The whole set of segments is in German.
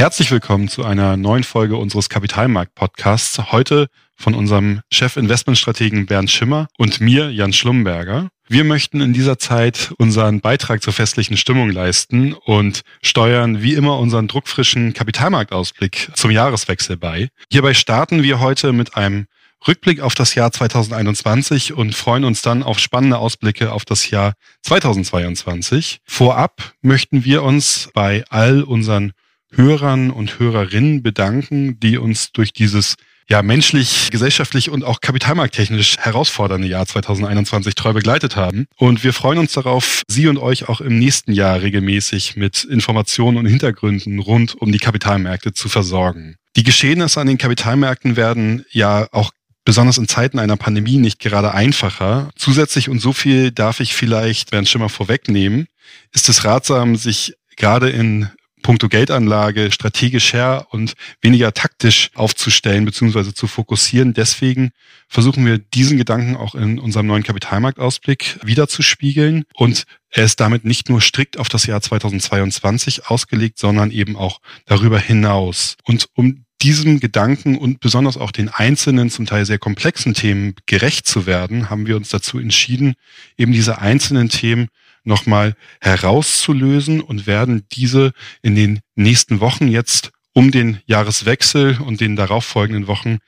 Herzlich willkommen zu einer neuen Folge unseres Kapitalmarkt-Podcasts. Heute von unserem Chef-Investmentstrategen Bernd Schimmer und mir, Jan Schlumberger. Wir möchten in dieser Zeit unseren Beitrag zur festlichen Stimmung leisten und steuern wie immer unseren druckfrischen Kapitalmarktausblick zum Jahreswechsel bei. Hierbei starten wir heute mit einem Rückblick auf das Jahr 2021 und freuen uns dann auf spannende Ausblicke auf das Jahr 2022. Vorab möchten wir uns bei all unseren Hörern und Hörerinnen bedanken, die uns durch dieses ja menschlich, gesellschaftlich und auch kapitalmarkttechnisch herausfordernde Jahr 2021 treu begleitet haben. Und wir freuen uns darauf, Sie und euch auch im nächsten Jahr regelmäßig mit Informationen und Hintergründen rund um die Kapitalmärkte zu versorgen. Die Geschehnisse an den Kapitalmärkten werden ja auch besonders in Zeiten einer Pandemie nicht gerade einfacher. Zusätzlich, und so viel darf ich vielleicht Bernd Schimmer vorwegnehmen, ist es ratsam, sich gerade in puncto Geldanlage strategisch her und weniger taktisch aufzustellen bzw. zu fokussieren. Deswegen versuchen wir diesen Gedanken auch in unserem neuen Kapitalmarktausblick wiederzuspiegeln und er ist damit nicht nur strikt auf das Jahr 2022 ausgelegt, sondern eben auch darüber hinaus. Und um diesem Gedanken und besonders auch den einzelnen, zum Teil sehr komplexen Themen gerecht zu werden, haben wir uns dazu entschieden, eben diese einzelnen Themen nochmal herauszulösen und werden diese in den nächsten Wochen jetzt um den Jahreswechsel und den darauffolgenden Wochen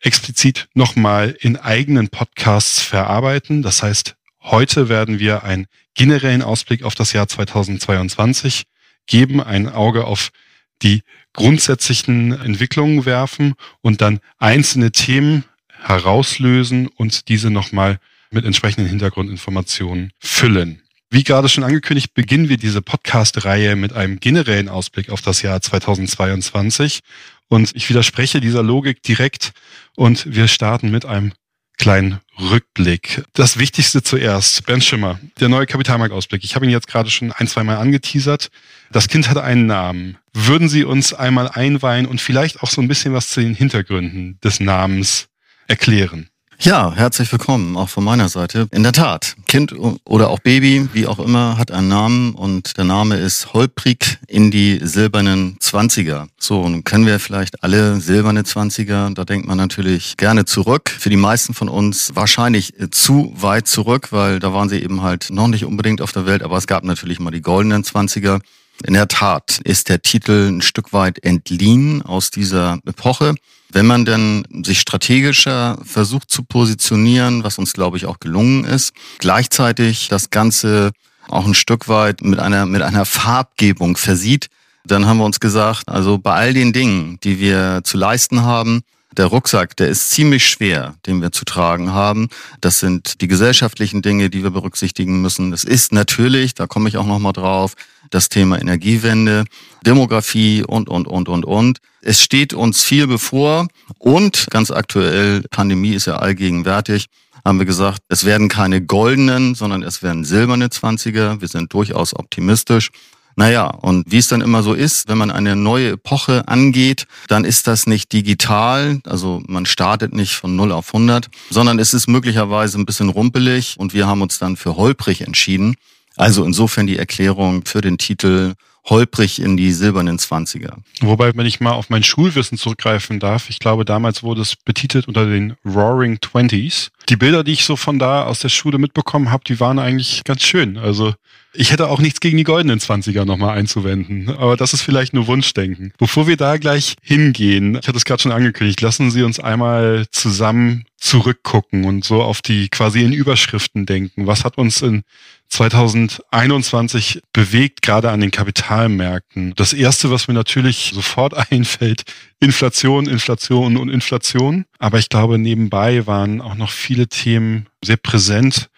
explizit nochmal in eigenen Podcasts verarbeiten. Das heißt, heute werden wir einen generellen Ausblick auf das Jahr 2022 geben, ein Auge auf die grundsätzlichen Entwicklungen werfen und dann einzelne Themen herauslösen und diese nochmal mit entsprechenden Hintergrundinformationen füllen. Wie gerade schon angekündigt, beginnen wir diese Podcast-Reihe mit einem generellen Ausblick auf das Jahr 2022. Und ich widerspreche dieser Logik direkt und wir starten mit einem kleinen Rückblick. Das Wichtigste zuerst, Bernd Schimmer, der neue Kapitalmarktausblick. Ich habe ihn jetzt gerade schon ein, zwei Mal angeteasert. Das Kind hatte einen Namen. Würden Sie uns einmal einweihen und vielleicht auch so ein bisschen was zu den Hintergründen des Namens erklären? Ja, herzlich willkommen, auch von meiner Seite. In der Tat, Kind oder auch Baby, wie auch immer, hat einen Namen und der Name ist Holprig in die silbernen Zwanziger. So, nun kennen wir vielleicht alle silberne Zwanziger, da denkt man natürlich gerne zurück. Für die meisten von uns wahrscheinlich zu weit zurück, weil da waren sie eben halt noch nicht unbedingt auf der Welt, aber es gab natürlich mal die goldenen Zwanziger. In der Tat ist der Titel ein Stück weit entliehen aus dieser Epoche. Wenn man denn sich strategischer versucht zu positionieren, was uns glaube ich auch gelungen ist, gleichzeitig das Ganze auch ein Stück weit mit einer, mit einer Farbgebung versieht, dann haben wir uns gesagt, also bei all den Dingen, die wir zu leisten haben, der Rucksack, der ist ziemlich schwer, den wir zu tragen haben. Das sind die gesellschaftlichen Dinge, die wir berücksichtigen müssen. Das ist natürlich, da komme ich auch nochmal drauf, das Thema Energiewende, Demografie und, und, und, und, und. Es steht uns viel bevor und ganz aktuell, Pandemie ist ja allgegenwärtig, haben wir gesagt, es werden keine goldenen, sondern es werden silberne Zwanziger. Wir sind durchaus optimistisch. Naja, und wie es dann immer so ist, wenn man eine neue Epoche angeht, dann ist das nicht digital, also man startet nicht von 0 auf 100, sondern es ist möglicherweise ein bisschen rumpelig und wir haben uns dann für holprig entschieden. Also insofern die Erklärung für den Titel holprig in die silbernen Zwanziger. Wobei, wenn ich mal auf mein Schulwissen zurückgreifen darf, ich glaube, damals wurde es betitelt unter den Roaring Twenties. Die Bilder, die ich so von da aus der Schule mitbekommen habe, die waren eigentlich ganz schön. Also ich hätte auch nichts gegen die goldenen Zwanziger nochmal einzuwenden, aber das ist vielleicht nur Wunschdenken. Bevor wir da gleich hingehen, ich hatte es gerade schon angekündigt, lassen Sie uns einmal zusammen zurückgucken und so auf die quasi in Überschriften denken. Was hat uns in 2021 bewegt, gerade an den Kapitalmärkten? Das erste, was mir natürlich sofort einfällt, Inflation, Inflation und Inflation. Aber ich glaube, nebenbei waren auch noch viele Themen sehr präsent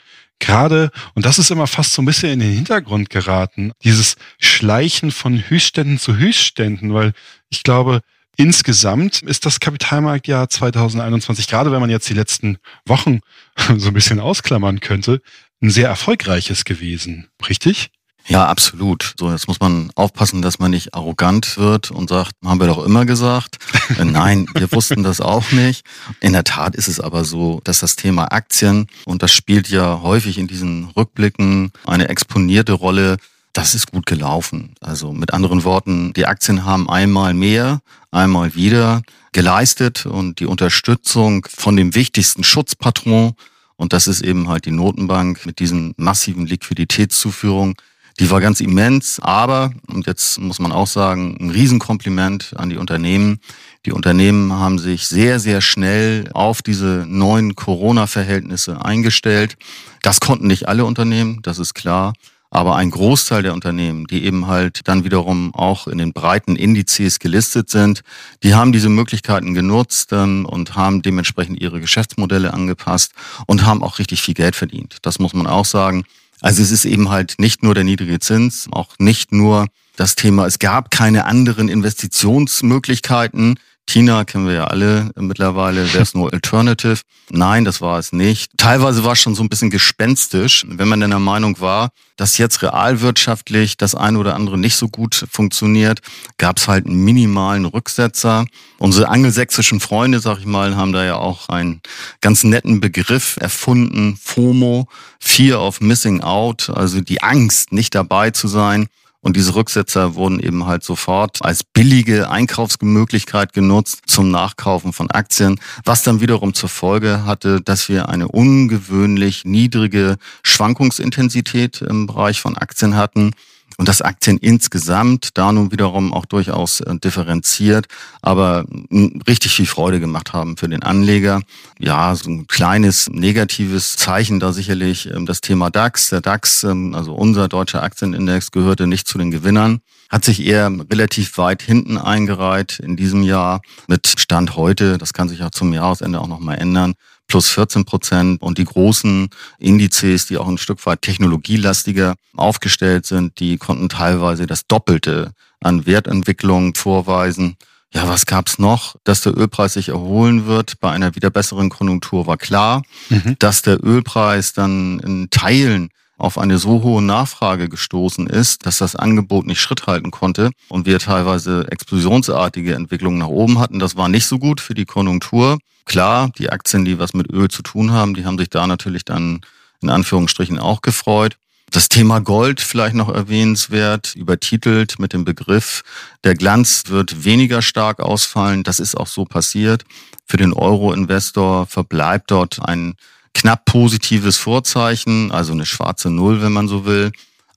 gerade, und das ist immer fast so ein bisschen in den Hintergrund geraten, dieses Schleichen von Höchstständen zu Höchstständen, weil ich glaube, insgesamt ist das Kapitalmarktjahr 2021, gerade wenn man jetzt die letzten Wochen so ein bisschen ausklammern könnte, ein sehr erfolgreiches gewesen. Richtig? Ja, absolut. So, jetzt muss man aufpassen, dass man nicht arrogant wird und sagt, haben wir doch immer gesagt. Äh, nein, wir wussten das auch nicht. In der Tat ist es aber so, dass das Thema Aktien, und das spielt ja häufig in diesen Rückblicken eine exponierte Rolle, das ist gut gelaufen. Also mit anderen Worten, die Aktien haben einmal mehr, einmal wieder geleistet und die Unterstützung von dem wichtigsten Schutzpatron, und das ist eben halt die Notenbank mit diesen massiven Liquiditätszuführungen, die war ganz immens, aber, und jetzt muss man auch sagen, ein Riesenkompliment an die Unternehmen. Die Unternehmen haben sich sehr, sehr schnell auf diese neuen Corona-Verhältnisse eingestellt. Das konnten nicht alle Unternehmen, das ist klar. Aber ein Großteil der Unternehmen, die eben halt dann wiederum auch in den breiten Indizes gelistet sind, die haben diese Möglichkeiten genutzt ähm, und haben dementsprechend ihre Geschäftsmodelle angepasst und haben auch richtig viel Geld verdient. Das muss man auch sagen. Also es ist eben halt nicht nur der niedrige Zins, auch nicht nur das Thema, es gab keine anderen Investitionsmöglichkeiten. Tina kennen wir ja alle mittlerweile, there's no alternative. Nein, das war es nicht. Teilweise war es schon so ein bisschen gespenstisch, wenn man denn der Meinung war, dass jetzt realwirtschaftlich das eine oder andere nicht so gut funktioniert, gab es halt einen minimalen Rücksetzer. Unsere angelsächsischen Freunde, sag ich mal, haben da ja auch einen ganz netten Begriff erfunden, FOMO, Fear of Missing Out, also die Angst, nicht dabei zu sein. Und diese Rücksetzer wurden eben halt sofort als billige Einkaufsmöglichkeit genutzt zum Nachkaufen von Aktien, was dann wiederum zur Folge hatte, dass wir eine ungewöhnlich niedrige Schwankungsintensität im Bereich von Aktien hatten und dass Aktien insgesamt da nun wiederum auch durchaus äh, differenziert, aber richtig viel Freude gemacht haben für den Anleger. Ja, so ein kleines negatives Zeichen da sicherlich ähm, das Thema DAX. Der DAX, ähm, also unser deutscher Aktienindex, gehörte nicht zu den Gewinnern hat sich eher relativ weit hinten eingereiht in diesem Jahr mit Stand heute. Das kann sich auch zum Jahresende auch nochmal ändern plus 14 Prozent. Und die großen Indizes, die auch ein Stück weit technologielastiger aufgestellt sind, die konnten teilweise das Doppelte an Wertentwicklung vorweisen. Ja, was gab's noch? Dass der Ölpreis sich erholen wird bei einer wieder besseren Konjunktur war klar. Mhm. Dass der Ölpreis dann in Teilen auf eine so hohe Nachfrage gestoßen ist, dass das Angebot nicht Schritt halten konnte und wir teilweise explosionsartige Entwicklungen nach oben hatten. Das war nicht so gut für die Konjunktur. Klar, die Aktien, die was mit Öl zu tun haben, die haben sich da natürlich dann in Anführungsstrichen auch gefreut. Das Thema Gold vielleicht noch erwähnenswert, übertitelt mit dem Begriff, der Glanz wird weniger stark ausfallen. Das ist auch so passiert. Für den Euro-Investor verbleibt dort ein knapp positives Vorzeichen, also eine schwarze Null, wenn man so will.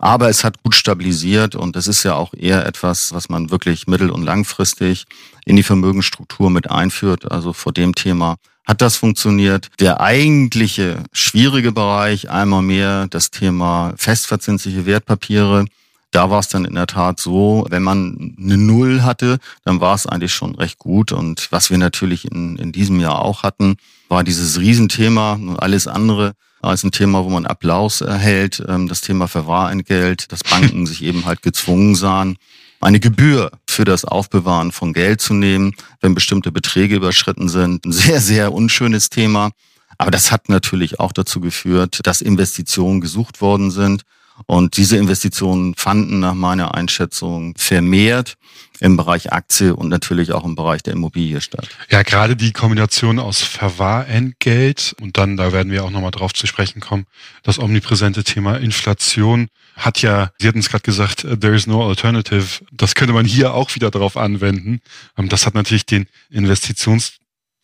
Aber es hat gut stabilisiert und das ist ja auch eher etwas, was man wirklich mittel- und langfristig in die Vermögensstruktur mit einführt. Also vor dem Thema hat das funktioniert. Der eigentliche schwierige Bereich, einmal mehr das Thema festverzinsliche Wertpapiere. Da war es dann in der Tat so, wenn man eine Null hatte, dann war es eigentlich schon recht gut. Und was wir natürlich in, in diesem Jahr auch hatten, war dieses Riesenthema und alles andere als ein Thema, wo man Applaus erhält, ähm, das Thema Verwahrentgelt, dass Banken sich eben halt gezwungen sahen, eine Gebühr für das Aufbewahren von Geld zu nehmen, wenn bestimmte Beträge überschritten sind. Ein sehr, sehr unschönes Thema. Aber das hat natürlich auch dazu geführt, dass Investitionen gesucht worden sind. Und diese Investitionen fanden nach meiner Einschätzung vermehrt im Bereich Aktie und natürlich auch im Bereich der Immobilie statt. Ja, gerade die Kombination aus Verwahrentgelt und dann, da werden wir auch nochmal drauf zu sprechen kommen, das omnipräsente Thema Inflation hat ja, Sie hatten es gerade gesagt, there is no alternative. Das könnte man hier auch wieder drauf anwenden. Ähm, das hat natürlich den Investitions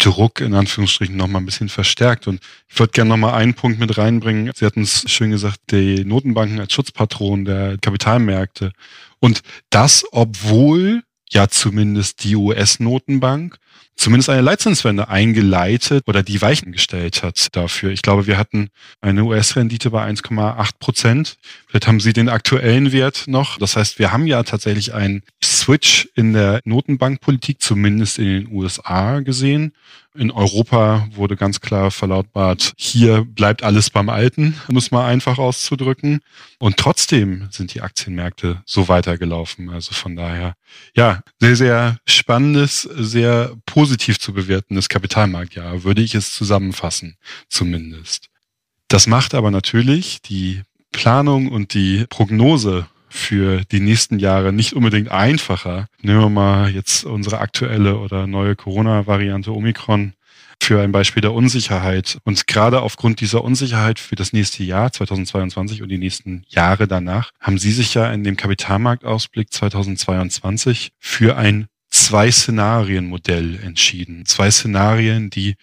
Druck in Anführungsstrichen noch mal ein bisschen verstärkt. Und ich würde gerne noch mal einen Punkt mit reinbringen. Sie hatten es schön gesagt, die Notenbanken als Schutzpatron der Kapitalmärkte. Und das, obwohl ja zumindest die US-Notenbank zumindest eine Leitzinswende eingeleitet oder die Weichen gestellt hat dafür. Ich glaube, wir hatten eine US-Rendite bei 1,8 Prozent. Vielleicht haben Sie den aktuellen Wert noch. Das heißt, wir haben ja tatsächlich einen Switch in der Notenbankpolitik, zumindest in den USA gesehen. In Europa wurde ganz klar verlautbart, hier bleibt alles beim Alten, muss man einfach auszudrücken. Und trotzdem sind die Aktienmärkte so weitergelaufen. Also von daher, ja, sehr, sehr spannendes, sehr positiv zu bewertendes Kapitalmarktjahr, würde ich es zusammenfassen, zumindest. Das macht aber natürlich die Planung und die Prognose für die nächsten Jahre nicht unbedingt einfacher. Nehmen wir mal jetzt unsere aktuelle oder neue Corona-Variante Omikron. für ein Beispiel der Unsicherheit. Und gerade aufgrund dieser Unsicherheit für das nächste Jahr 2022 und die nächsten Jahre danach haben Sie sich ja in dem Kapitalmarktausblick 2022 für ein Zwei-Szenarien-Modell entschieden. Zwei Szenarien, die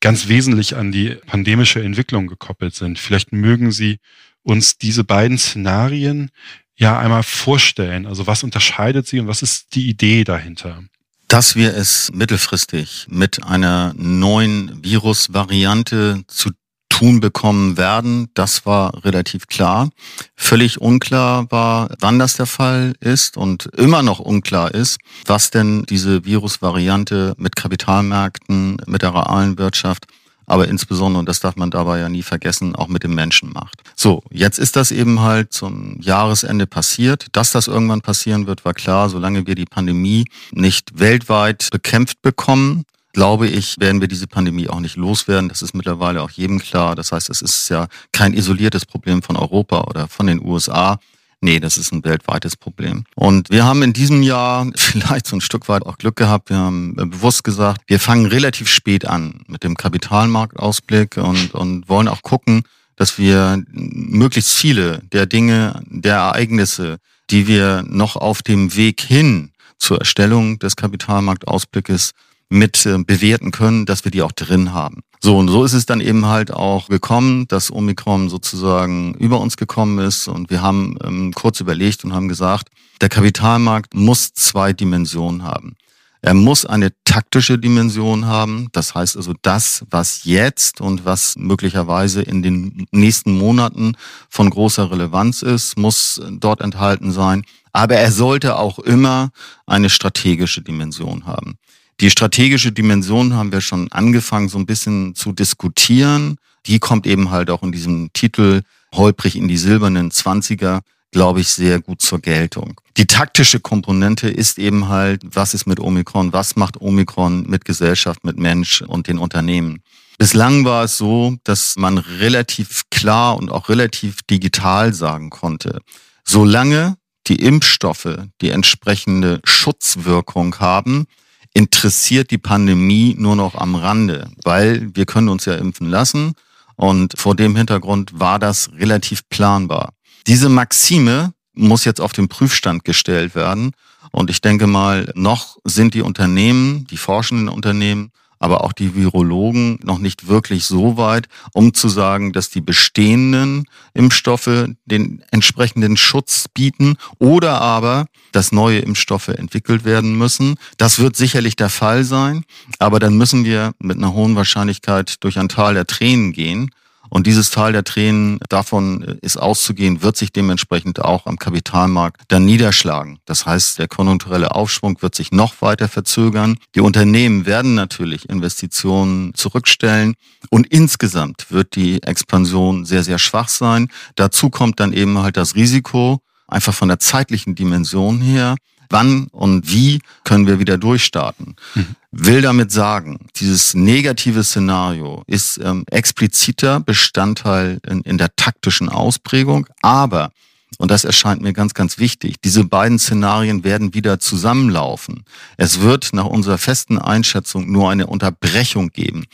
ganz wesentlich an die pandemische Entwicklung gekoppelt sind. Vielleicht mögen Sie uns diese beiden Szenarien ja einmal vorstellen. Also was unterscheidet sie und was ist die Idee dahinter? Dass wir es mittelfristig mit einer neuen Virusvariante zu tun bekommen werden, das war relativ klar. Völlig unklar war, wann das der Fall ist und immer noch unklar ist, was denn diese Virusvariante mit Kapitalmärkten, mit der realen Wirtschaft aber insbesondere, und das darf man dabei ja nie vergessen, auch mit dem Menschen macht. So, jetzt ist das eben halt zum Jahresende passiert. Dass das irgendwann passieren wird, war klar. Solange wir die Pandemie nicht weltweit bekämpft bekommen, glaube ich, werden wir diese Pandemie auch nicht loswerden. Das ist mittlerweile auch jedem klar. Das heißt, es ist ja kein isoliertes Problem von Europa oder von den USA, Nee, das ist ein weltweites Problem. Und wir haben in diesem Jahr vielleicht so ein Stück weit auch Glück gehabt. Wir haben bewusst gesagt, wir fangen relativ spät an mit dem Kapitalmarktausblick und, und wollen auch gucken, dass wir möglichst viele der Dinge, der Ereignisse, die wir noch auf dem Weg hin zur Erstellung des Kapitalmarktausblickes mit äh, bewerten können, dass wir die auch drin haben. So, und so ist es dann eben halt auch gekommen, dass Omikron sozusagen über uns gekommen ist. Und wir haben ähm, kurz überlegt und haben gesagt, der Kapitalmarkt muss zwei Dimensionen haben. Er muss eine taktische Dimension haben. Das heißt also das, was jetzt und was möglicherweise in den nächsten Monaten von großer Relevanz ist, muss dort enthalten sein. Aber er sollte auch immer eine strategische Dimension haben. Die strategische Dimension haben wir schon angefangen, so ein bisschen zu diskutieren. Die kommt eben halt auch in diesem Titel holprig in die silbernen Zwanziger, glaube ich, sehr gut zur Geltung. Die taktische Komponente ist eben halt, was ist mit Omikron? Was macht Omikron mit Gesellschaft, mit Mensch und den Unternehmen? Bislang war es so, dass man relativ klar und auch relativ digital sagen konnte, solange die Impfstoffe die entsprechende Schutzwirkung haben, interessiert die Pandemie nur noch am Rande, weil wir können uns ja impfen lassen und vor dem Hintergrund war das relativ planbar. Diese Maxime muss jetzt auf den Prüfstand gestellt werden und ich denke mal, noch sind die Unternehmen, die forschenden Unternehmen, aber auch die Virologen noch nicht wirklich so weit, um zu sagen, dass die bestehenden Impfstoffe den entsprechenden Schutz bieten oder aber, dass neue Impfstoffe entwickelt werden müssen. Das wird sicherlich der Fall sein, aber dann müssen wir mit einer hohen Wahrscheinlichkeit durch ein Tal der Tränen gehen. Und dieses Tal der Tränen, davon ist auszugehen, wird sich dementsprechend auch am Kapitalmarkt dann niederschlagen. Das heißt, der konjunkturelle Aufschwung wird sich noch weiter verzögern. Die Unternehmen werden natürlich Investitionen zurückstellen und insgesamt wird die Expansion sehr, sehr schwach sein. Dazu kommt dann eben halt das Risiko, einfach von der zeitlichen Dimension her, wann und wie können wir wieder durchstarten. Mhm. Will damit sagen, dieses negative Szenario ist ähm, expliziter Bestandteil in, in der taktischen Ausprägung, aber und das erscheint mir ganz, ganz wichtig. Diese beiden Szenarien werden wieder zusammenlaufen. Es wird nach unserer festen Einschätzung nur eine Unterbrechung geben.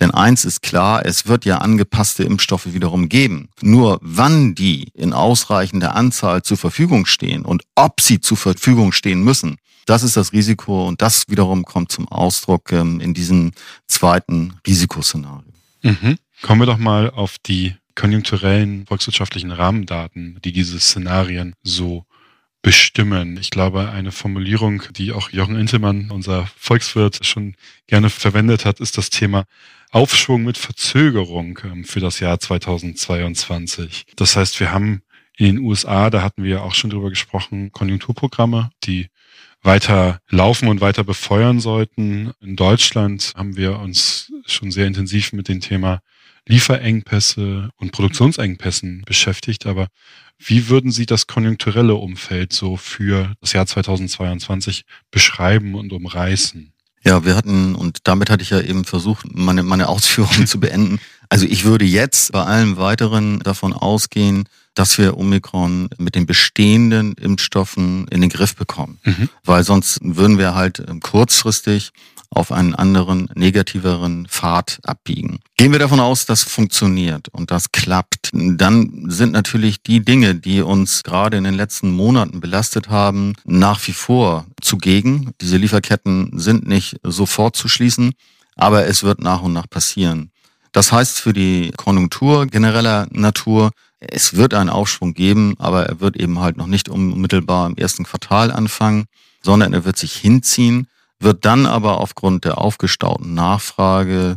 Denn eins ist klar, es wird ja angepasste Impfstoffe wiederum geben. Nur wann die in ausreichender Anzahl zur Verfügung stehen und ob sie zur Verfügung stehen müssen, das ist das Risiko und das wiederum kommt zum Ausdruck ähm, in diesem zweiten Risikoszenario. Mhm. Kommen wir doch mal auf die konjunkturellen volkswirtschaftlichen Rahmendaten, die diese Szenarien so bestimmen. Ich glaube, eine Formulierung, die auch Jochen Intelmann, unser Volkswirt, schon gerne verwendet hat, ist das Thema Aufschwung mit Verzögerung ähm, für das Jahr 2022. Das heißt, wir haben in den USA, da hatten wir auch schon drüber gesprochen, Konjunkturprogramme, die weiter laufen und weiter befeuern sollten. In Deutschland haben wir uns schon sehr intensiv mit dem Thema Lieferengpässe und Produktionsengpässen beschäftigt. Aber wie würden Sie das konjunkturelle Umfeld so für das Jahr 2022 beschreiben und umreißen? Ja, wir hatten, und damit hatte ich ja eben versucht, meine, meine Ausführungen zu beenden. Also ich würde jetzt bei allem weiteren davon ausgehen, dass wir Omikron mit den bestehenden Impfstoffen in den Griff bekommen. Mhm. Weil sonst würden wir halt kurzfristig auf einen anderen, negativeren Pfad abbiegen. Gehen wir davon aus, das funktioniert und das klappt, dann sind natürlich die Dinge, die uns gerade in den letzten Monaten belastet haben, nach wie vor zugegen. Diese Lieferketten sind nicht sofort zu schließen, aber es wird nach und nach passieren. Das heißt für die Konjunktur genereller Natur, es wird einen Aufschwung geben, aber er wird eben halt noch nicht unmittelbar im ersten Quartal anfangen, sondern er wird sich hinziehen, wird dann aber aufgrund der aufgestauten Nachfrage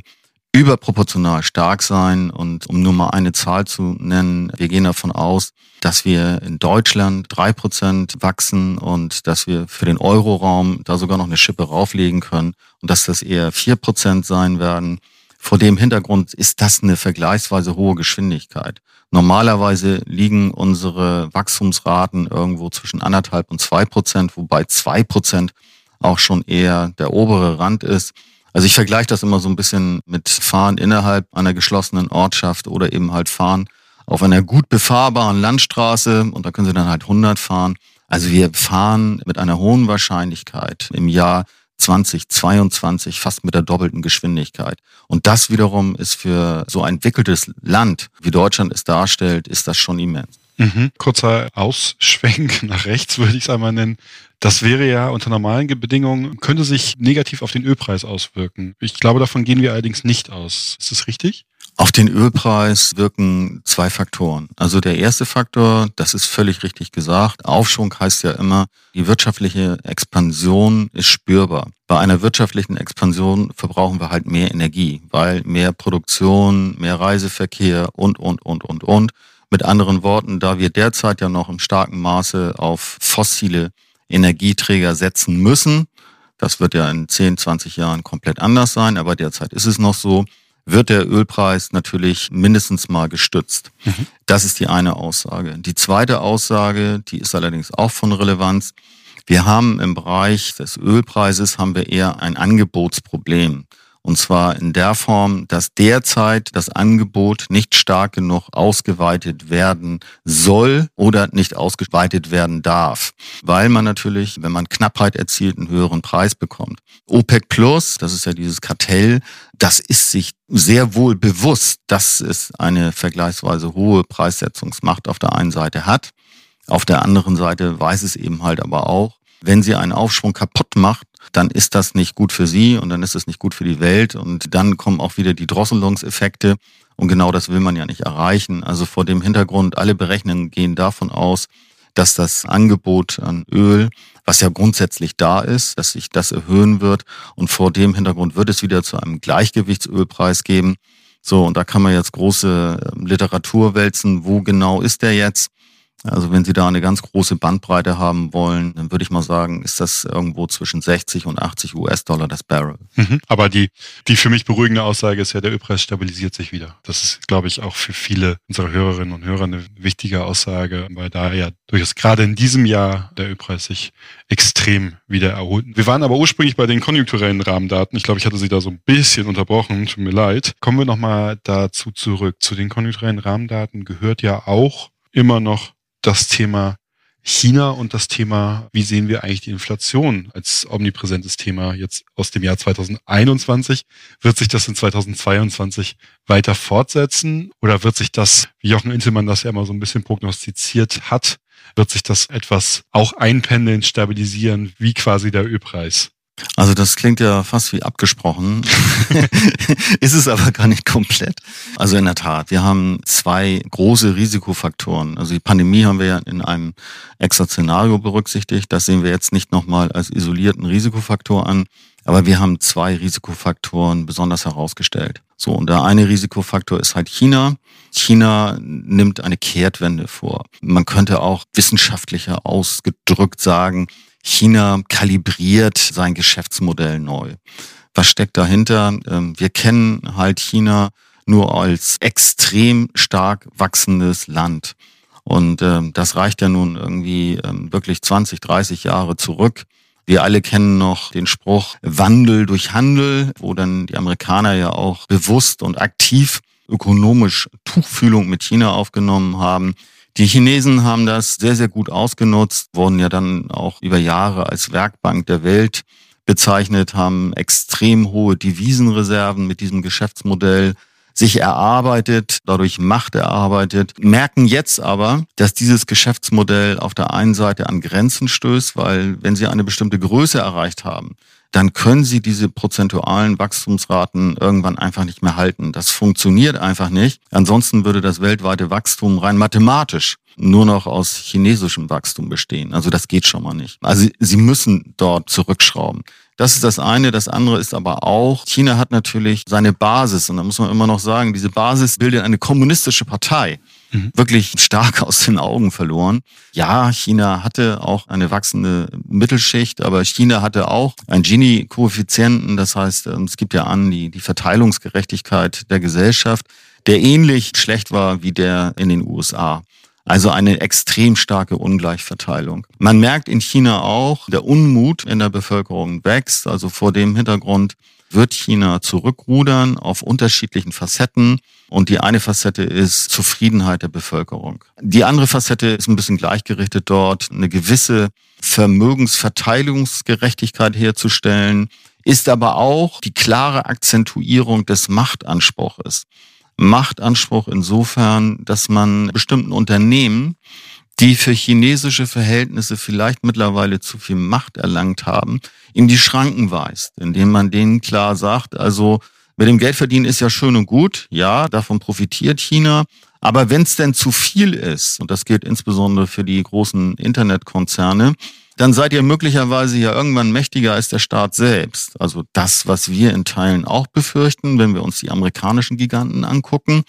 überproportional stark sein. Und um nur mal eine Zahl zu nennen, wir gehen davon aus, dass wir in Deutschland drei Prozent wachsen und dass wir für den Euroraum da sogar noch eine Schippe rauflegen können und dass das eher vier Prozent sein werden. Vor dem Hintergrund ist das eine vergleichsweise hohe Geschwindigkeit. Normalerweise liegen unsere Wachstumsraten irgendwo zwischen anderthalb und zwei Prozent, wobei zwei Prozent auch schon eher der obere Rand ist. Also ich vergleiche das immer so ein bisschen mit Fahren innerhalb einer geschlossenen Ortschaft oder eben halt Fahren auf einer gut befahrbaren Landstraße und da können Sie dann halt 100 fahren. Also wir fahren mit einer hohen Wahrscheinlichkeit im Jahr 2022 fast mit der doppelten Geschwindigkeit. Und das wiederum ist für so ein entwickeltes Land, wie Deutschland es darstellt, ist das schon immens. Mhm. Kurzer Ausschwenk nach rechts würde ich es einmal nennen. Das wäre ja unter normalen Bedingungen, könnte sich negativ auf den Ölpreis auswirken. Ich glaube, davon gehen wir allerdings nicht aus. Ist das richtig? Auf den Ölpreis wirken zwei Faktoren. Also der erste Faktor, das ist völlig richtig gesagt. Aufschwung heißt ja immer, die wirtschaftliche Expansion ist spürbar. Bei einer wirtschaftlichen Expansion verbrauchen wir halt mehr Energie, weil mehr Produktion, mehr Reiseverkehr und, und, und, und, und. Mit anderen Worten, da wir derzeit ja noch im starken Maße auf fossile Energieträger setzen müssen, das wird ja in 10, 20 Jahren komplett anders sein, aber derzeit ist es noch so, wird der Ölpreis natürlich mindestens mal gestützt. Mhm. Das ist die eine Aussage. Die zweite Aussage, die ist allerdings auch von Relevanz. Wir haben im Bereich des Ölpreises haben wir eher ein Angebotsproblem. Und zwar in der Form, dass derzeit das Angebot nicht stark genug ausgeweitet werden soll oder nicht ausgeweitet werden darf, weil man natürlich, wenn man Knappheit erzielt, einen höheren Preis bekommt. OPEC Plus, das ist ja dieses Kartell, das ist sich sehr wohl bewusst, dass es eine vergleichsweise hohe Preissetzungsmacht auf der einen Seite hat. Auf der anderen Seite weiß es eben halt aber auch, wenn sie einen Aufschwung kaputt macht, dann ist das nicht gut für sie und dann ist es nicht gut für die Welt und dann kommen auch wieder die Drosselungseffekte und genau das will man ja nicht erreichen. Also vor dem Hintergrund, alle Berechnungen gehen davon aus, dass das Angebot an Öl, was ja grundsätzlich da ist, dass sich das erhöhen wird und vor dem Hintergrund wird es wieder zu einem Gleichgewichtsölpreis geben. So, und da kann man jetzt große Literatur wälzen, wo genau ist der jetzt? Also wenn Sie da eine ganz große Bandbreite haben wollen, dann würde ich mal sagen, ist das irgendwo zwischen 60 und 80 US-Dollar das Barrel. Mhm. Aber die, die für mich beruhigende Aussage ist ja, der Ölpreis stabilisiert sich wieder. Das ist, glaube ich, auch für viele unserer Hörerinnen und Hörer eine wichtige Aussage, weil da ja durchaus gerade in diesem Jahr der Ölpreis sich extrem wieder erholt. Wir waren aber ursprünglich bei den konjunkturellen Rahmendaten. Ich glaube, ich hatte Sie da so ein bisschen unterbrochen. Tut mir leid. Kommen wir nochmal dazu zurück. Zu den konjunkturellen Rahmendaten gehört ja auch immer noch das Thema China und das Thema, wie sehen wir eigentlich die Inflation als omnipräsentes Thema jetzt aus dem Jahr 2021? Wird sich das in 2022 weiter fortsetzen oder wird sich das, wie Jochen Intelmann das ja immer so ein bisschen prognostiziert hat, wird sich das etwas auch einpendeln, stabilisieren, wie quasi der Ölpreis? Also das klingt ja fast wie abgesprochen, ist es aber gar nicht komplett. Also in der Tat, wir haben zwei große Risikofaktoren. Also die Pandemie haben wir ja in einem extra Szenario berücksichtigt. Das sehen wir jetzt nicht nochmal als isolierten Risikofaktor an. Aber wir haben zwei Risikofaktoren besonders herausgestellt. So, und der eine Risikofaktor ist halt China. China nimmt eine Kehrtwende vor. Man könnte auch wissenschaftlicher ausgedrückt sagen, China kalibriert sein Geschäftsmodell neu. Was steckt dahinter? Ähm, wir kennen halt China nur als extrem stark wachsendes Land. Und ähm, das reicht ja nun irgendwie ähm, wirklich 20, 30 Jahre zurück. Wir alle kennen noch den Spruch Wandel durch Handel, wo dann die Amerikaner ja auch bewusst und aktiv ökonomisch Tuchfühlung mit China aufgenommen haben. Die Chinesen haben das sehr, sehr gut ausgenutzt, wurden ja dann auch über Jahre als Werkbank der Welt bezeichnet, haben extrem hohe Devisenreserven mit diesem Geschäftsmodell sich erarbeitet, dadurch Macht erarbeitet, merken jetzt aber, dass dieses Geschäftsmodell auf der einen Seite an Grenzen stößt, weil wenn sie eine bestimmte Größe erreicht haben, dann können sie diese prozentualen Wachstumsraten irgendwann einfach nicht mehr halten. Das funktioniert einfach nicht. Ansonsten würde das weltweite Wachstum rein mathematisch nur noch aus chinesischem Wachstum bestehen. Also das geht schon mal nicht. Also sie müssen dort zurückschrauben. Das ist das eine. Das andere ist aber auch, China hat natürlich seine Basis. Und da muss man immer noch sagen, diese Basis bildet eine kommunistische Partei. Mhm. Wirklich stark aus den Augen verloren. Ja, China hatte auch eine wachsende Mittelschicht, aber China hatte auch einen Gini-Koeffizienten. Das heißt, ähm, es gibt ja an die, die Verteilungsgerechtigkeit der Gesellschaft, der ähnlich schlecht war wie der in den USA. Also eine extrem starke Ungleichverteilung. Man merkt in China auch, der Unmut in der Bevölkerung wächst. Also vor dem Hintergrund wird China zurückrudern auf unterschiedlichen Facetten. Und die eine Facette ist Zufriedenheit der Bevölkerung. Die andere Facette ist ein bisschen gleichgerichtet dort, eine gewisse Vermögensverteilungsgerechtigkeit herzustellen, ist aber auch die klare Akzentuierung des Machtanspruches. Machtanspruch insofern, dass man bestimmten Unternehmen, die für chinesische Verhältnisse vielleicht mittlerweile zu viel Macht erlangt haben, in die Schranken weist, indem man denen klar sagt, also mit dem Geldverdienen ist ja schön und gut, ja, davon profitiert China, aber wenn es denn zu viel ist, und das gilt insbesondere für die großen Internetkonzerne, dann seid ihr möglicherweise ja irgendwann mächtiger als der Staat selbst. Also das, was wir in Teilen auch befürchten, wenn wir uns die amerikanischen Giganten angucken.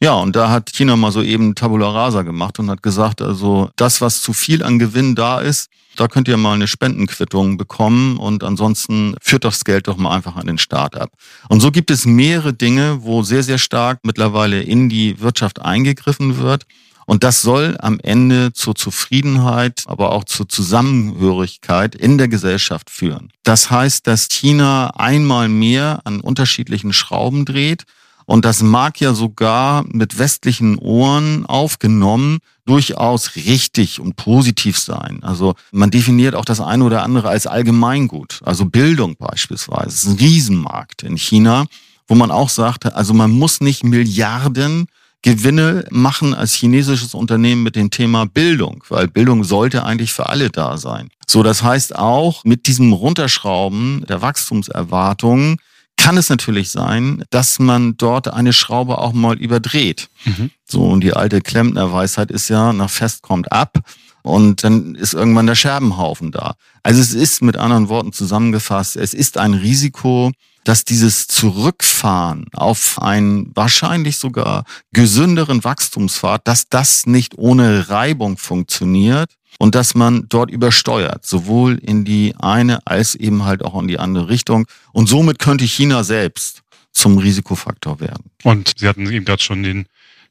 Ja, und da hat China mal so eben Tabula Rasa gemacht und hat gesagt, also das, was zu viel an Gewinn da ist, da könnt ihr mal eine Spendenquittung bekommen und ansonsten führt das Geld doch mal einfach an den Staat ab. Und so gibt es mehrere Dinge, wo sehr, sehr stark mittlerweile in die Wirtschaft eingegriffen wird. Und das soll am Ende zur Zufriedenheit, aber auch zur Zusammenhörigkeit in der Gesellschaft führen. Das heißt, dass China einmal mehr an unterschiedlichen Schrauben dreht. Und das mag ja sogar mit westlichen Ohren aufgenommen durchaus richtig und positiv sein. Also man definiert auch das eine oder andere als Allgemeingut. Also Bildung beispielsweise. Es ist ein Riesenmarkt in China, wo man auch sagt, also man muss nicht Milliarden Gewinne machen als chinesisches Unternehmen mit dem Thema Bildung, weil Bildung sollte eigentlich für alle da sein. So, das heißt auch mit diesem Runterschrauben der Wachstumserwartungen kann es natürlich sein, dass man dort eine Schraube auch mal überdreht. Mhm. So, und die alte Klempner-Weisheit ist ja, nach Fest kommt ab. Und dann ist irgendwann der Scherbenhaufen da. Also es ist mit anderen Worten zusammengefasst, es ist ein Risiko, dass dieses Zurückfahren auf einen wahrscheinlich sogar gesünderen Wachstumspfad, dass das nicht ohne Reibung funktioniert und dass man dort übersteuert, sowohl in die eine als eben halt auch in die andere Richtung. Und somit könnte China selbst zum Risikofaktor werden. Und Sie hatten eben gerade schon den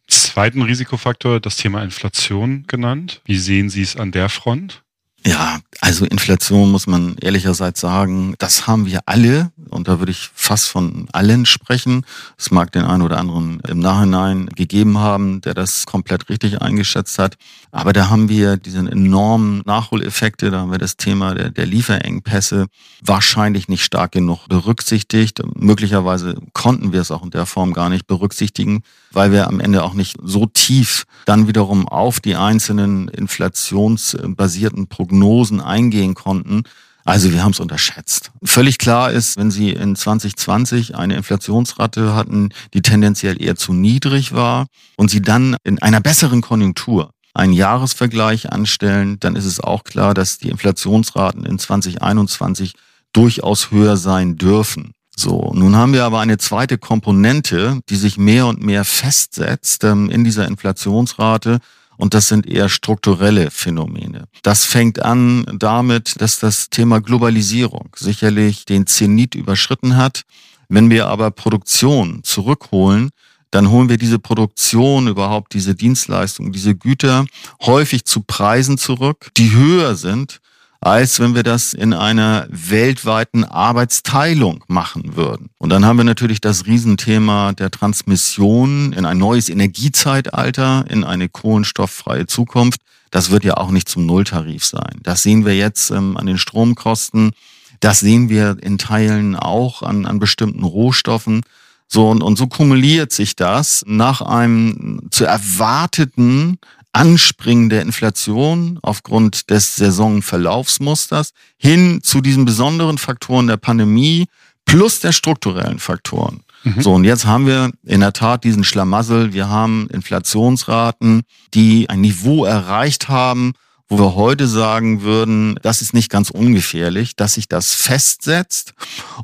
zweiten Risikofaktor, das Thema Inflation genannt. Wie sehen Sie es an der Front? Ja, also Inflation muss man ehrlicherseits sagen, das haben wir alle und da würde ich fast von allen sprechen. Es mag den einen oder anderen im Nachhinein gegeben haben, der das komplett richtig eingeschätzt hat. Aber da haben wir diesen enormen Nachholeffekte, da haben wir das Thema der, der Lieferengpässe wahrscheinlich nicht stark genug berücksichtigt. Möglicherweise konnten wir es auch in der Form gar nicht berücksichtigen, weil wir am Ende auch nicht so tief dann wiederum auf die einzelnen inflationsbasierten Prognosen eingehen konnten. Also wir haben es unterschätzt. Völlig klar ist, wenn Sie in 2020 eine Inflationsrate hatten, die tendenziell eher zu niedrig war und Sie dann in einer besseren Konjunktur einen Jahresvergleich anstellen, dann ist es auch klar, dass die Inflationsraten in 2021 durchaus höher sein dürfen. So, nun haben wir aber eine zweite Komponente, die sich mehr und mehr festsetzt ähm, in dieser Inflationsrate. Und das sind eher strukturelle Phänomene. Das fängt an damit, dass das Thema Globalisierung sicherlich den Zenit überschritten hat. Wenn wir aber Produktion zurückholen, dann holen wir diese Produktion, überhaupt diese Dienstleistungen, diese Güter häufig zu Preisen zurück, die höher sind als wenn wir das in einer weltweiten Arbeitsteilung machen würden. Und dann haben wir natürlich das Riesenthema der Transmission in ein neues Energiezeitalter, in eine kohlenstofffreie Zukunft. Das wird ja auch nicht zum Nulltarif sein. Das sehen wir jetzt ähm, an den Stromkosten Das sehen wir in Teilen auch an, an bestimmten Rohstoffen. So, und, und so kumuliert sich das nach einem zu erwarteten Anspringen der Inflation aufgrund des Saisonverlaufsmusters hin zu diesen besonderen Faktoren der Pandemie plus der strukturellen Faktoren. Mhm. So, und jetzt haben wir in der Tat diesen Schlamassel. Wir haben Inflationsraten, die ein Niveau erreicht haben, wo wir heute sagen würden, das ist nicht ganz ungefährlich, dass sich das festsetzt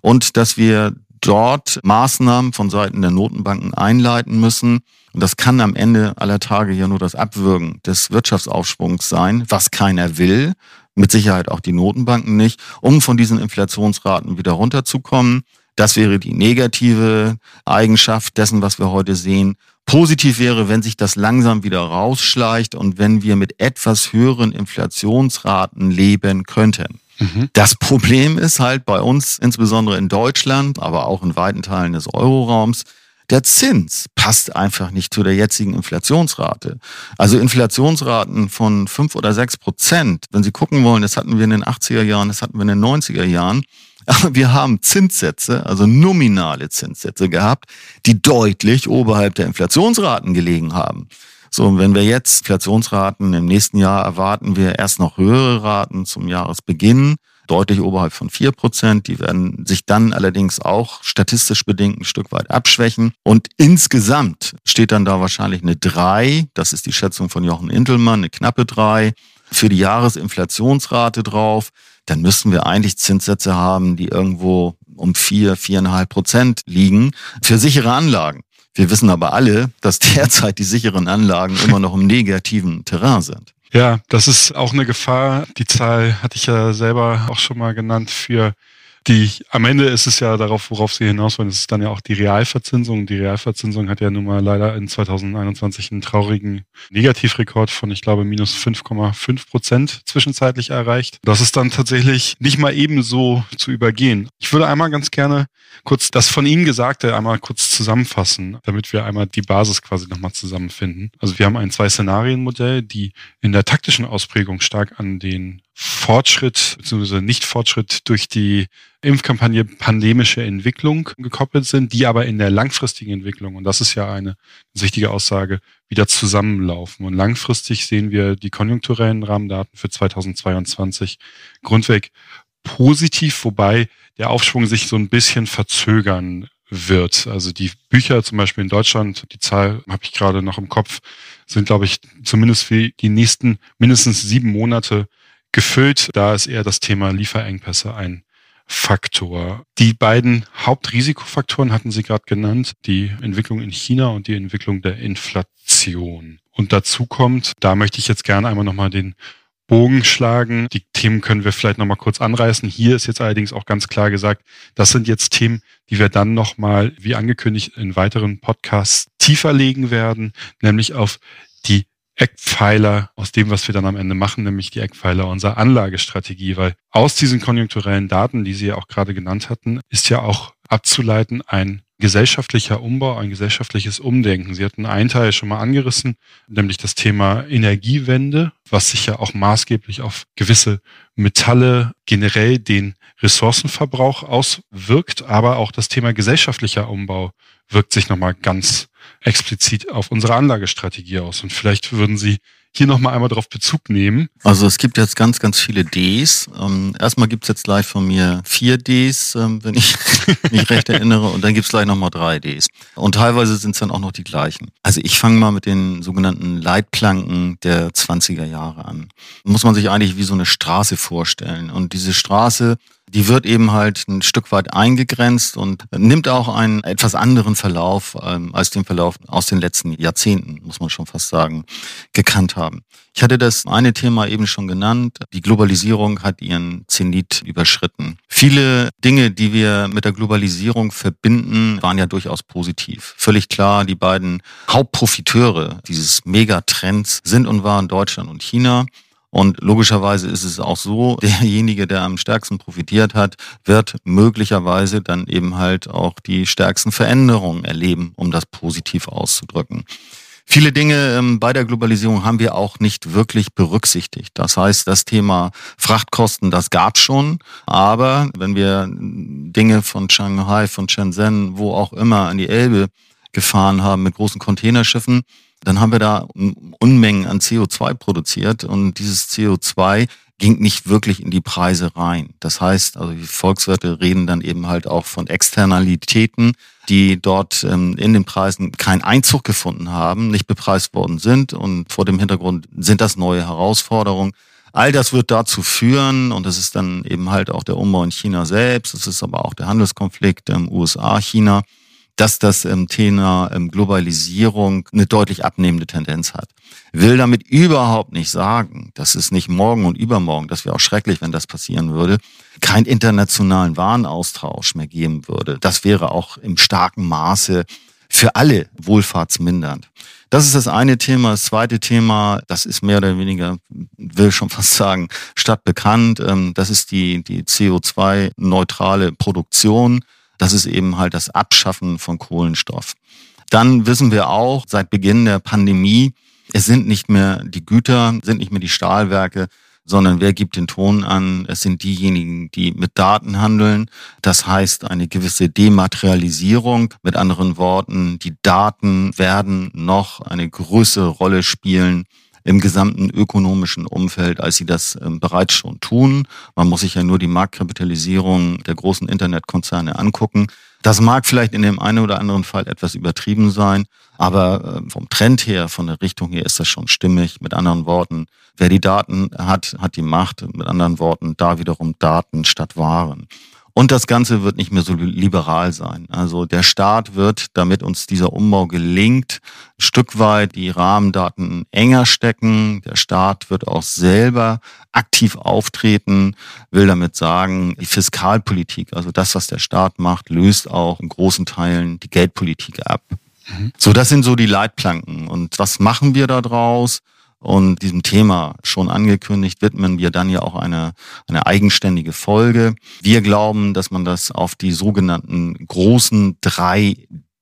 und dass wir dort Maßnahmen von Seiten der Notenbanken einleiten müssen. Und das kann am Ende aller Tage ja nur das Abwürgen des Wirtschaftsaufschwungs sein, was keiner will, mit Sicherheit auch die Notenbanken nicht, um von diesen Inflationsraten wieder runterzukommen. Das wäre die negative Eigenschaft dessen, was wir heute sehen. Positiv wäre, wenn sich das langsam wieder rausschleicht und wenn wir mit etwas höheren Inflationsraten leben könnten. Mhm. Das Problem ist halt bei uns, insbesondere in Deutschland, aber auch in weiten Teilen des Euroraums, der Zins passt einfach nicht zu der jetzigen Inflationsrate. Also Inflationsraten von fünf oder sechs Prozent, wenn Sie gucken wollen, das hatten wir in den 80er Jahren, das hatten wir in den 90er Jahren. Aber wir haben Zinssätze, also nominale Zinssätze gehabt, die deutlich oberhalb der Inflationsraten gelegen haben. So, wenn wir jetzt Inflationsraten im nächsten Jahr erwarten wir erst noch höhere Raten zum Jahresbeginn, deutlich oberhalb von vier Prozent. Die werden sich dann allerdings auch statistisch bedingt ein Stück weit abschwächen. Und insgesamt steht dann da wahrscheinlich eine drei. Das ist die Schätzung von Jochen Intelmann, eine knappe drei für die Jahresinflationsrate drauf. Dann müssten wir eigentlich Zinssätze haben, die irgendwo um vier, viereinhalb Prozent liegen für sichere Anlagen. Wir wissen aber alle, dass derzeit die sicheren Anlagen immer noch im negativen Terrain sind. Ja, das ist auch eine Gefahr. Die Zahl hatte ich ja selber auch schon mal genannt für die, am Ende ist es ja darauf, worauf Sie hinaus wollen, es ist dann ja auch die Realverzinsung. Die Realverzinsung hat ja nun mal leider in 2021 einen traurigen Negativrekord von, ich glaube, minus 5,5 Prozent zwischenzeitlich erreicht. Das ist dann tatsächlich nicht mal ebenso zu übergehen. Ich würde einmal ganz gerne kurz das von Ihnen Gesagte einmal kurz zusammenfassen, damit wir einmal die Basis quasi nochmal zusammenfinden. Also wir haben ein Zwei-Szenarien-Modell, die in der taktischen Ausprägung stark an den Fortschritt bzw. Nicht-Fortschritt durch die Impfkampagne pandemische Entwicklung gekoppelt sind, die aber in der langfristigen Entwicklung, und das ist ja eine wichtige Aussage, wieder zusammenlaufen. Und langfristig sehen wir die konjunkturellen Rahmendaten für 2022 grundweg positiv, wobei der Aufschwung sich so ein bisschen verzögern wird. Also die Bücher zum Beispiel in Deutschland, die Zahl habe ich gerade noch im Kopf, sind, glaube ich, zumindest für die nächsten mindestens sieben Monate gefüllt. Da ist eher das Thema Lieferengpässe ein Faktor. Die beiden Hauptrisikofaktoren hatten Sie gerade genannt, die Entwicklung in China und die Entwicklung der Inflation. Und dazu kommt, da möchte ich jetzt gerne einmal nochmal den Bogen schlagen. Die Themen können wir vielleicht nochmal kurz anreißen. Hier ist jetzt allerdings auch ganz klar gesagt, das sind jetzt Themen, die wir dann nochmal, wie angekündigt, in weiteren Podcasts tiefer legen werden, nämlich auf die Eckpfeiler aus dem, was wir dann am Ende machen, nämlich die Eckpfeiler unserer Anlagestrategie, weil aus diesen konjunkturellen Daten, die Sie ja auch gerade genannt hatten, ist ja auch abzuleiten ein gesellschaftlicher Umbau, ein gesellschaftliches Umdenken. Sie hatten einen Teil schon mal angerissen, nämlich das Thema Energiewende, was sich ja auch maßgeblich auf gewisse Metalle generell den Ressourcenverbrauch auswirkt, aber auch das Thema gesellschaftlicher Umbau wirkt sich nochmal ganz explizit auf unsere Anlagestrategie aus. Und vielleicht würden Sie hier nochmal einmal darauf Bezug nehmen. Also es gibt jetzt ganz, ganz viele Ds. Ähm, erstmal gibt's jetzt gleich von mir vier Ds, ähm, wenn ich mich recht erinnere. Und dann gibt's gleich nochmal drei Ds. Und teilweise sind's dann auch noch die gleichen. Also ich fange mal mit den sogenannten Leitplanken der 20er Jahre an. Muss man sich eigentlich wie so eine Straße vorstellen. Und diese Straße die wird eben halt ein Stück weit eingegrenzt und nimmt auch einen etwas anderen Verlauf ähm, als den Verlauf aus den letzten Jahrzehnten, muss man schon fast sagen, gekannt haben. Ich hatte das eine Thema eben schon genannt. Die Globalisierung hat ihren Zenit überschritten. Viele Dinge, die wir mit der Globalisierung verbinden, waren ja durchaus positiv. Völlig klar, die beiden Hauptprofiteure dieses Megatrends sind und waren Deutschland und China. Und logischerweise ist es auch so, derjenige, der am stärksten profitiert hat, wird möglicherweise dann eben halt auch die stärksten Veränderungen erleben, um das positiv auszudrücken. Viele Dinge ähm, bei der Globalisierung haben wir auch nicht wirklich berücksichtigt. Das heißt, das Thema Frachtkosten, das gab schon. Aber wenn wir Dinge von Shanghai, von Shenzhen, wo auch immer an die Elbe gefahren haben mit großen Containerschiffen, dann haben wir da Unmengen an CO2 produziert und dieses CO2 ging nicht wirklich in die Preise rein. Das heißt, also die Volkswirte reden dann eben halt auch von Externalitäten, die dort ähm, in den Preisen keinen Einzug gefunden haben, nicht bepreist worden sind und vor dem Hintergrund sind das neue Herausforderungen. All das wird dazu führen, und das ist dann eben halt auch der Umbau in China selbst, es ist aber auch der Handelskonflikt im USA-China, dass das ähm, Thema ähm, Globalisierung eine deutlich abnehmende Tendenz hat. Will damit überhaupt nicht sagen, dass es nicht morgen und übermorgen, das wäre auch schrecklich, wenn das passieren würde, keinen internationalen Warenaustausch mehr geben würde. Das wäre auch im starken Maße für alle wohlfahrtsmindernd. Das ist das eine Thema. Das zweite Thema, das ist mehr oder weniger, will schon fast sagen, stadtbekannt. Ähm, das ist die, die CO2-neutrale Produktion das ist eben halt das Abschaffen von Kohlenstoff. Dann wissen wir auch seit Beginn der Pandemie, es sind nicht mehr die Güter, sind nicht mehr die Stahlwerke, sondern wer gibt den Ton an? Es sind diejenigen, die mit Daten handeln. Das heißt eine gewisse Dematerialisierung. Mit anderen Worten, die Daten werden noch eine größere Rolle spielen im gesamten ökonomischen Umfeld, als sie das ähm, bereits schon tun. Man muss sich ja nur die Marktkapitalisierung der großen Internetkonzerne angucken. Das mag vielleicht in dem einen oder anderen Fall etwas übertrieben sein, aber äh, vom Trend her, von der Richtung her ist das schon stimmig. Mit anderen Worten, wer die Daten hat, hat die Macht. Mit anderen Worten, da wiederum Daten statt Waren. Und das Ganze wird nicht mehr so liberal sein. Also der Staat wird, damit uns dieser Umbau gelingt, ein Stück weit die Rahmendaten enger stecken. Der Staat wird auch selber aktiv auftreten, will damit sagen, die Fiskalpolitik, also das, was der Staat macht, löst auch in großen Teilen die Geldpolitik ab. Mhm. So, das sind so die Leitplanken. Und was machen wir da draus? Und diesem Thema schon angekündigt, widmen wir dann ja auch eine, eine eigenständige Folge. Wir glauben, dass man das auf die sogenannten großen drei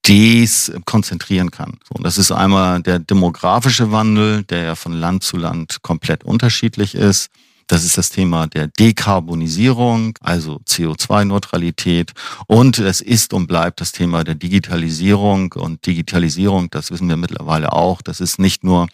Ds konzentrieren kann. Und das ist einmal der demografische Wandel, der ja von Land zu Land komplett unterschiedlich ist. Das ist das Thema der Dekarbonisierung, also CO2-Neutralität. Und es ist und bleibt das Thema der Digitalisierung. Und Digitalisierung, das wissen wir mittlerweile auch, das ist nicht nur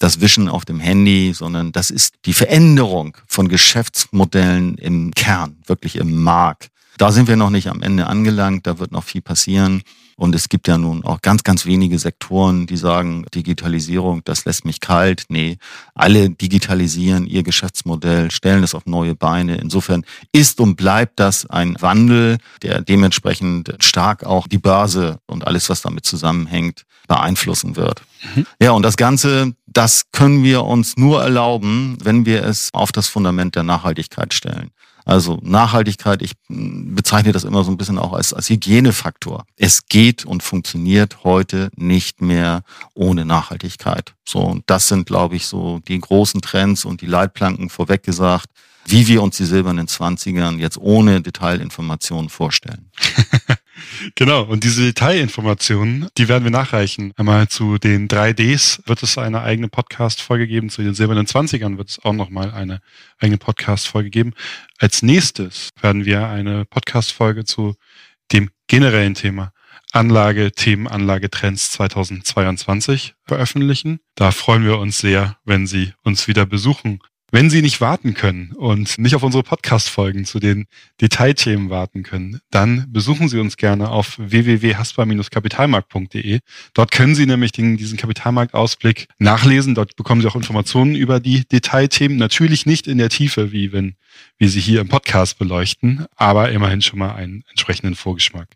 das Wischen auf dem Handy, sondern das ist die Veränderung von Geschäftsmodellen im Kern, wirklich im Markt. Da sind wir noch nicht am Ende angelangt, da wird noch viel passieren. Und es gibt ja nun auch ganz, ganz wenige Sektoren, die sagen, Digitalisierung, das lässt mich kalt. Nee, alle digitalisieren ihr Geschäftsmodell, stellen es auf neue Beine. Insofern ist und bleibt das ein Wandel, der dementsprechend stark auch die Börse und alles, was damit zusammenhängt, beeinflussen wird. Mhm. Ja, und das Ganze, das können wir uns nur erlauben, wenn wir es auf das Fundament der Nachhaltigkeit stellen. Also Nachhaltigkeit, ich bezeichne das immer so ein bisschen auch als, als Hygienefaktor. Es geht und funktioniert heute nicht mehr ohne Nachhaltigkeit. So, und das sind, glaube ich, so die großen Trends und die Leitplanken vorweg gesagt, wie wir uns die silbernen Zwanzigern jetzt ohne Detailinformationen vorstellen. Genau, und diese Detailinformationen, die werden wir nachreichen. Einmal zu den 3Ds wird es eine eigene Podcast-Folge geben, zu den silbernen Zwanzigern wird es auch nochmal eine eigene Podcast-Folge geben. Als nächstes werden wir eine Podcast-Folge zu dem generellen Thema Anlage, Themen, Anlagetrends 2022 veröffentlichen. Da freuen wir uns sehr, wenn Sie uns wieder besuchen wenn Sie nicht warten können und nicht auf unsere Podcast-Folgen zu den Detailthemen warten können, dann besuchen Sie uns gerne auf www.haspa-kapitalmarkt.de. Dort können Sie nämlich den, diesen Kapitalmarktausblick nachlesen. Dort bekommen Sie auch Informationen über die Detailthemen. Natürlich nicht in der Tiefe, wie wenn wir sie hier im Podcast beleuchten, aber immerhin schon mal einen entsprechenden Vorgeschmack.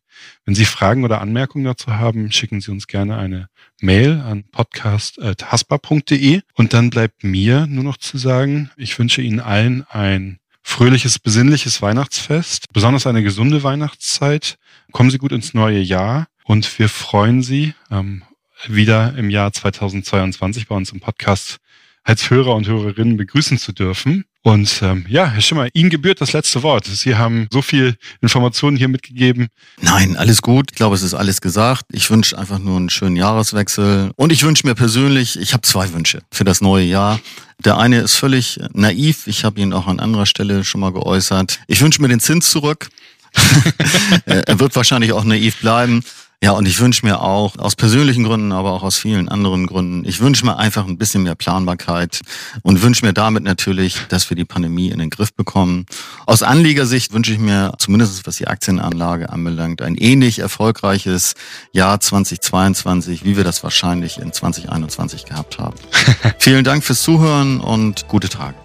Wenn Sie Fragen oder Anmerkungen dazu haben, schicken Sie uns gerne eine Mail an podcast.haspa.de und dann bleibt mir nur noch zu sagen, ich wünsche Ihnen allen ein fröhliches, besinnliches Weihnachtsfest, besonders eine gesunde Weihnachtszeit. Kommen Sie gut ins neue Jahr und wir freuen Sie ähm, wieder im Jahr 2022 bei uns im Podcast als Hörer und Hörerinnen begrüßen zu dürfen. Und ähm, ja, Herr Schimmer, Ihnen gebührt das letzte Wort. Sie haben so viel Informationen hier mitgegeben. Nein, alles gut. Ich glaube, es ist alles gesagt. Ich wünsche einfach nur einen schönen Jahreswechsel. Und ich wünsche mir persönlich, ich habe zwei Wünsche für das neue Jahr. Der eine ist völlig naiv. Ich habe ihn auch an anderer Stelle schon mal geäußert. Ich wünsche mir den Zins zurück. er wird wahrscheinlich auch naiv bleiben. Ja, und ich wünsche mir auch, aus persönlichen Gründen, aber auch aus vielen anderen Gründen, ich wünsche mir einfach ein bisschen mehr Planbarkeit und wünsche mir damit natürlich, dass wir die Pandemie in den Griff bekommen. Aus Anlegersicht wünsche ich mir, zumindest was die Aktienanlage anbelangt, ein ähnlich erfolgreiches Jahr 2022, wie wir das wahrscheinlich in 2021 gehabt haben. Vielen Dank fürs Zuhören und gute Tage.